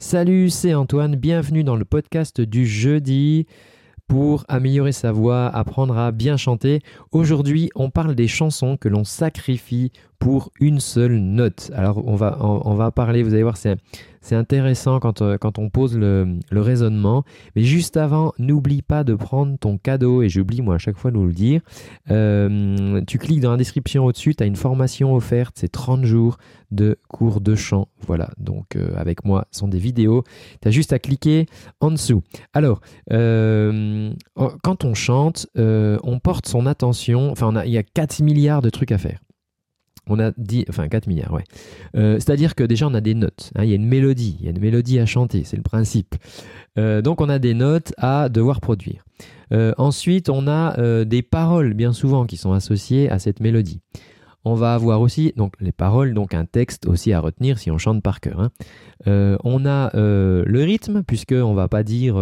Salut, c'est Antoine, bienvenue dans le podcast du jeudi pour améliorer sa voix, apprendre à bien chanter. Aujourd'hui, on parle des chansons que l'on sacrifie pour une seule note. Alors, on va, parler, vous allez voir, c'est c'est intéressant quand, euh, on pose le, raisonnement. Mais juste avant, n'oublie pas de prendre ton cadeau, et j'oublie moi à chaque fois de vous le dire. Euh, tu cliques dans la description au-dessus, tu as une formation offerte, c'est 30 jours de cours de chant. Voilà, donc euh, avec moi, ce sont des vidéos. Tu as juste à cliquer en dessous. Alors, quand on chante, on porte son attention, enfin, il y a 4 milliards de trucs à faire. On a dit, enfin 4 milliards, ouais. Euh, c'est-à-dire que déjà on a des notes, hein, il y a une mélodie, il y a une mélodie à chanter, c'est le principe. Euh, donc on a des notes à devoir produire. Euh, ensuite on a des paroles bien souvent qui sont associées à cette mélodie. On va avoir aussi donc les paroles, donc un texte aussi à retenir si on chante par cœur. Hein. on a le rythme puisque on va pas dire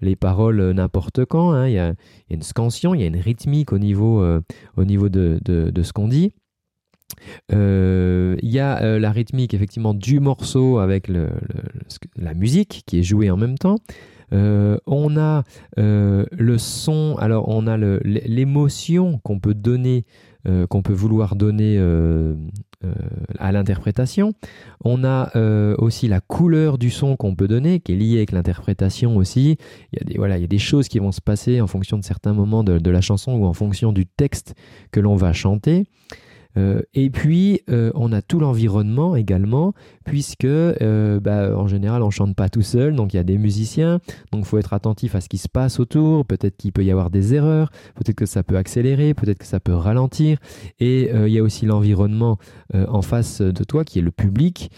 les paroles n'importe quand. Hein. Il, y a, une scansion, il y a une rythmique au niveau, au niveau de ce qu'on dit. Euh, il y a euh, la rythmique effectivement du morceau avec la musique qui est jouée en même temps. Euh, on a le son, alors on a l'émotion qu'on peut donner, qu'on peut vouloir donner à l'interprétation. On a aussi la couleur du son qu'on peut donner, qui est liée avec l'interprétation aussi. Il y, a des, voilà, il y a des choses qui vont se passer en fonction de certains moments de la chanson ou en fonction du texte que l'on va chanter. Euh, et puis, euh, on a tout l'environnement également, puisque euh, bah, en général, on chante pas tout seul, donc il y a des musiciens, donc il faut être attentif à ce qui se passe autour. Peut-être qu'il peut y avoir des erreurs, peut-être que ça peut accélérer, peut-être que ça peut ralentir. Et il y a aussi l'environnement en face de toi, qui est le public,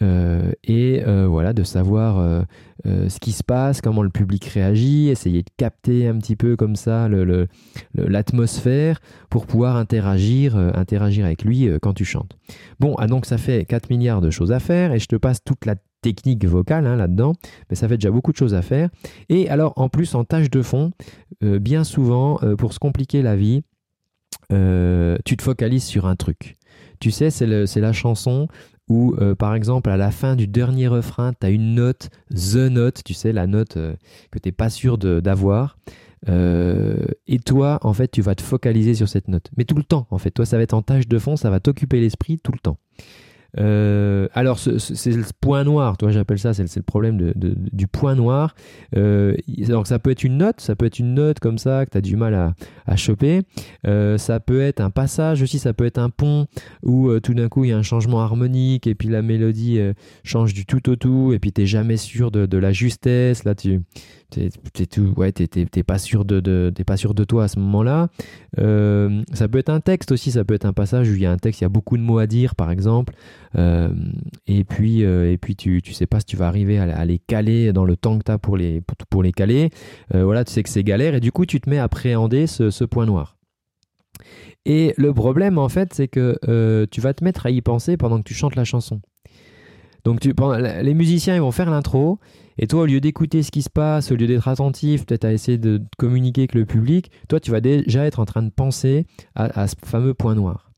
euh, et euh, voilà de savoir euh, ce qui se passe, comment le public réagit, essayer de capter un petit peu comme ça l'atmosphère pour pouvoir interagir, interagir avec lui quand tu chantes. Bon, ah, donc ça fait 4 milliards de choses à faire et je te passe toute la technique vocale hein, là-dedans, mais ça fait déjà beaucoup de choses à faire. Et alors en plus en tâche de fond, bien souvent pour se compliquer la vie, tu te focalises sur un truc. Tu sais, c'est la chanson où, euh, par exemple, à la fin du dernier refrain, tu as une note, the note, tu sais, la note euh, que tu n'es pas sûr d'avoir. Euh, et toi, en fait, tu vas te focaliser sur cette note. Mais tout le temps, en fait. Toi, ça va être en tâche de fond, ça va t'occuper l'esprit tout le temps. Euh, alors, c'est le point noir, toi j'appelle ça, c'est le problème du point noir. Euh, donc, ça peut être une note, ça peut être une note comme ça que tu as du mal à, choper. Euh, ça peut être un passage aussi, ça peut être un pont où tout d'un coup il y a un changement harmonique et puis la mélodie change du tout au tout et puis tu jamais sûr de, la justesse. Là, t'es ouais pas sûr de, toi à ce moment-là. Euh, ça peut être un texte aussi ça peut être un passage où il y a un texte il y a beaucoup de mots à dire par exemple. Euh, et puis euh, et puis tu tu sais pas si tu vas arriver à, les caler dans le temps que tu as pour les pour, les caler. Voilà tu sais que c'est galère et du coup tu te mets à appréhender ce, point noir. Et le problème en fait c'est que tu vas te mettre à y penser pendant que tu chantes la chanson. Donc les musiciens ils vont faire l'intro et toi, au lieu d'écouter ce qui se passe, au lieu d'être attentif, peut-être à essayer de communiquer avec le public, toi, tu vas déjà être en train de penser à, ce fameux point noir.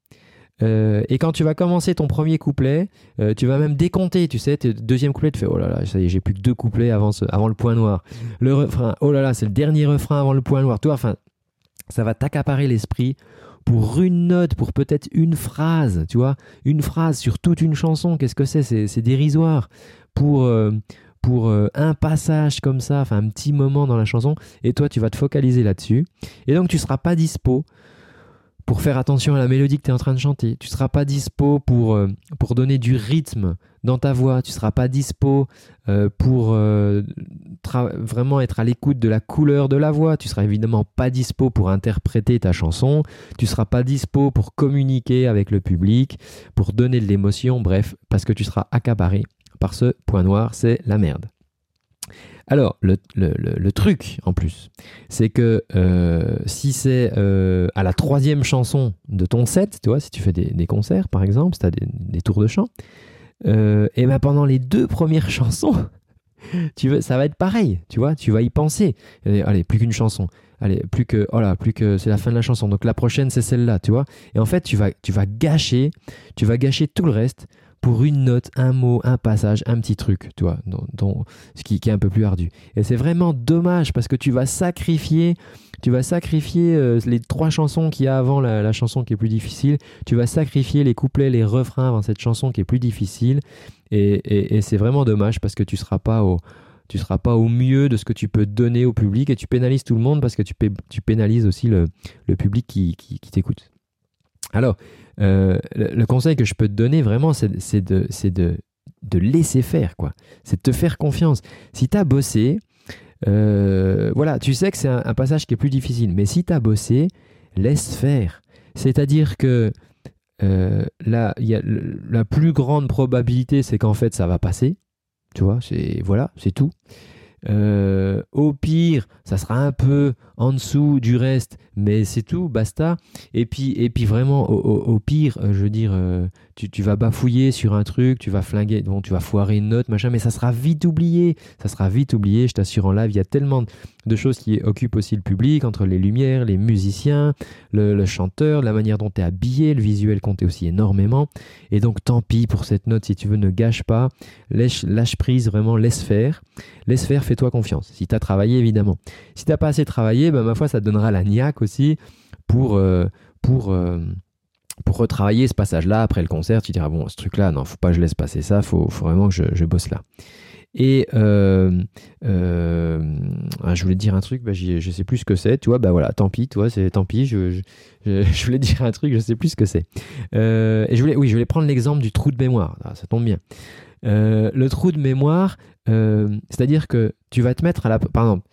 Euh, et quand tu vas commencer ton premier couplet, euh, tu vas même décompter, tu sais, tes deuxième couplet, tu fais oh là là, ça y est, j'ai plus que deux couplets avant, avant le point noir. Le refrain, oh là là, c'est le dernier refrain avant le point noir. Toi, enfin, ça va t'accaparer l'esprit pour une note, pour peut-être une phrase, tu vois, une phrase sur toute une chanson. Qu'est-ce que c'est C'est dérisoire. Pour euh, pour euh, un passage comme ça, enfin un petit moment dans la chanson, et toi tu vas te focaliser là-dessus. Et donc tu seras pas dispo pour faire attention à la mélodie que tu es en train de chanter. Tu seras pas dispo pour, euh, pour donner du rythme dans ta voix. Tu seras pas dispo euh, pour vraiment être à l'écoute de la couleur de la voix. Tu seras évidemment pas dispo pour interpréter ta chanson. Tu seras pas dispo pour communiquer avec le public, pour donner de l'émotion. Bref, parce que tu seras accaparé par ce point noir, c'est la merde. Alors, le, truc en plus, c'est que euh, si c'est euh, à la troisième chanson de ton set, tu vois, si tu fais des, concerts par exemple, si tu as des, tours de chant, euh, et ben pendant les deux premières chansons, tu veux, ça va être pareil, tu vois, tu vas y penser. Allez, plus qu'une chanson. Allez, plus que, oh là, plus que c'est la fin de la chanson. Donc la prochaine, c'est celle-là, tu vois. Et en fait, tu vas, tu vas gâcher, tu vas gâcher tout le reste pour une note, un mot, un passage, un petit truc, tu vois, ce qui, est un peu plus ardu. Et c'est vraiment dommage parce que tu vas sacrifier, tu vas sacrifier euh, les trois chansons qu'il y a avant la, chanson qui est plus difficile. Tu vas sacrifier les couplets, les refrains avant cette chanson qui est plus difficile. Et, c'est vraiment dommage parce que tu seras pas au tu seras pas au mieux de ce que tu peux donner au public et tu pénalises tout le monde parce que tu, tu pénalises aussi le, public qui, qui t'écoute. Alors, euh, le, conseil que je peux te donner vraiment, c'est de, laisser faire, quoi. C'est de te faire confiance. Si tu as bossé, euh, voilà, tu sais que c'est un, passage qui est plus difficile, mais si tu as bossé, laisse faire. C'est-à-dire que euh, là, y a, la plus grande probabilité, c'est qu'en fait, ça va passer. Tu vois, c'est voilà, c'est tout. Euh, au pire, ça sera un peu en dessous du reste, mais c'est tout, basta. Et puis, et puis vraiment, au, pire, euh, je veux dire, euh, tu, vas bafouiller sur un truc, tu vas flinguer, bon, tu vas foirer une note, machin, mais ça sera vite oublié. Ça sera vite oublié, je t'assure en live. Il y a tellement de choses qui occupent aussi le public, entre les lumières, les musiciens, le, chanteur, la manière dont tu es habillé, le visuel compte aussi énormément. Et donc, tant pis pour cette note, si tu veux, ne gâche pas, lâche, lâche prise, vraiment, laisse faire. Laisse faire, fais-toi confiance. Si tu as travaillé, évidemment. Si tu pas assez travaillé, ben, ma foi, ça te donnera la niaque aussi pour. Euh, pour euh, pour retravailler ce passage-là après le concert, tu diras bon, ce truc-là, non, faut pas que je laisse passer ça, faut, faut vraiment que je, bosse là. Et euh, ah, je voulais dire un truc, bah, je sais plus ce que c'est, tu vois, bah voilà, tant pis, toi, c'est tant pis, je, voulais dire un truc, je sais plus ce que c'est. Et je voulais, oui, je voulais prendre l'exemple du trou de mémoire, ah, ça tombe bien. Le trou de mémoire, c'est-à-dire que tu vas te mettre à la, par exemple,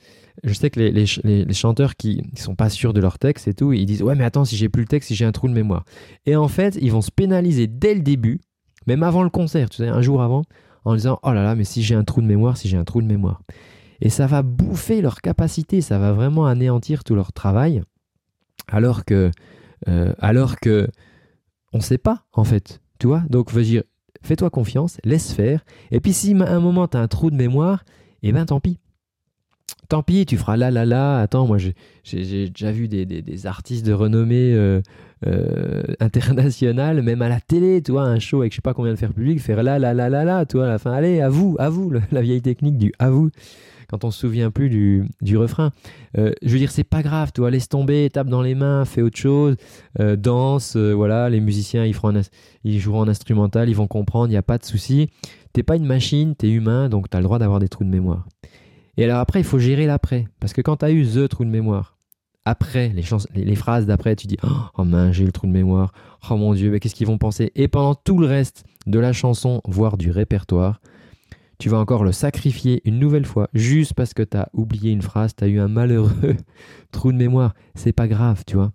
je sais que les, chanteurs qui ne sont pas sûrs de leur texte et tout, ils disent Ouais, mais attends, si j'ai plus le texte, si j'ai un trou de mémoire. Et en fait, ils vont se pénaliser dès le début, même avant le concert, tu sais, un jour avant, en disant Oh là là, mais si j'ai un trou de mémoire, si j'ai un trou de mémoire. Et ça va bouffer leur capacité, ça va vraiment anéantir tout leur travail, alors que, euh, alors que on ne sait pas, en fait. Tu vois Donc, veux dire, fais-toi confiance, laisse faire. Et puis, si à un moment, tu un trou de mémoire, eh ben tant pis tant pis, tu feras là, là, là. Attends, moi, j'ai déjà vu des, artistes de renommée euh, euh, internationale, même à la télé, tu vois, un show avec je sais pas combien de faire public, faire là, là, là, là, là, tu vois, à la fin, allez, à vous, à vous, la vieille technique du à vous, quand on se souvient plus du, refrain. Euh, je veux dire, c'est pas grave, tu vois, laisse tomber, tape dans les mains, fais autre chose, danse, voilà, les musiciens, ils, feront ils joueront en instrumental, ils vont comprendre, il n'y a pas de souci. T'es pas une machine, t'es humain, donc tu as le droit d'avoir des trous de mémoire. Et alors après, il faut gérer l'après. Parce que quand tu as eu The trou de mémoire, après, les, phrases d'après, tu dis Oh mince, j'ai le trou de mémoire. Oh mon Dieu, mais qu'est-ce qu'ils vont penser? Et pendant tout le reste de la chanson, voire du répertoire, tu vas encore le sacrifier une nouvelle fois, juste parce que tu as oublié une phrase, tu as eu un malheureux trou de mémoire. C'est pas grave, tu vois.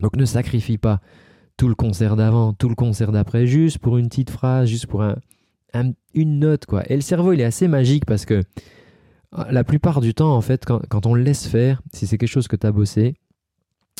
Donc ne sacrifie pas tout le concert d'avant, tout le concert d'après, juste pour une petite phrase, juste pour un, une note, quoi. Et le cerveau, il est assez magique parce que la plupart du temps, en fait, quand, on le laisse faire, si c'est quelque chose que tu as bossé,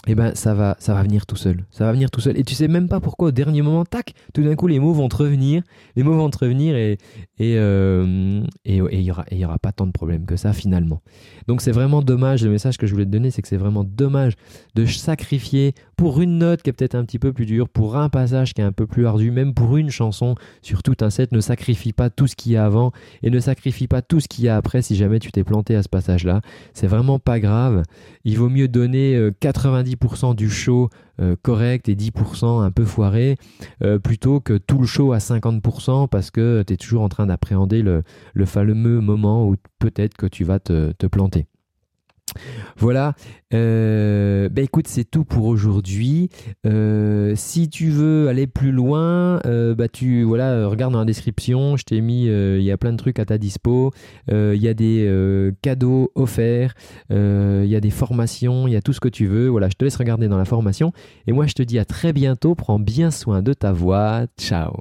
eh ben ça va, ça va venir tout seul. Ça va venir tout seul. Et tu sais même pas pourquoi au dernier moment, tac, tout d'un coup les mots vont te revenir, les mots vont te revenir et et euh, et il y aura pas tant de problèmes que ça finalement. Donc c'est vraiment dommage. Le message que je voulais te donner, c'est que c'est vraiment dommage de sacrifier pour une note qui est peut-être un petit peu plus dure, pour un passage qui est un peu plus ardu, même pour une chanson sur tout un set, ne sacrifie pas tout ce qu'il y a avant et ne sacrifie pas tout ce qu'il y a après si jamais tu t'es planté à ce passage-là. C'est vraiment pas grave. Il vaut mieux donner 90% euh, du show euh, correct et 10% un peu foiré euh, plutôt que tout le show à 50% parce que tu es toujours en train d'appréhender le, fameux moment où peut-être que tu vas te planter. Voilà, euh, bah écoute, c'est tout pour aujourd'hui. Euh, si tu veux aller plus loin, euh, bah voilà, regarde dans la description, je t'ai mis, il y a plein de trucs à ta dispo. Il y a des cadeaux offerts, il y a des formations, il y a tout ce que tu veux. Voilà, je te laisse regarder dans la formation. Et moi, je te dis à très bientôt. Prends bien soin de ta voix. Ciao.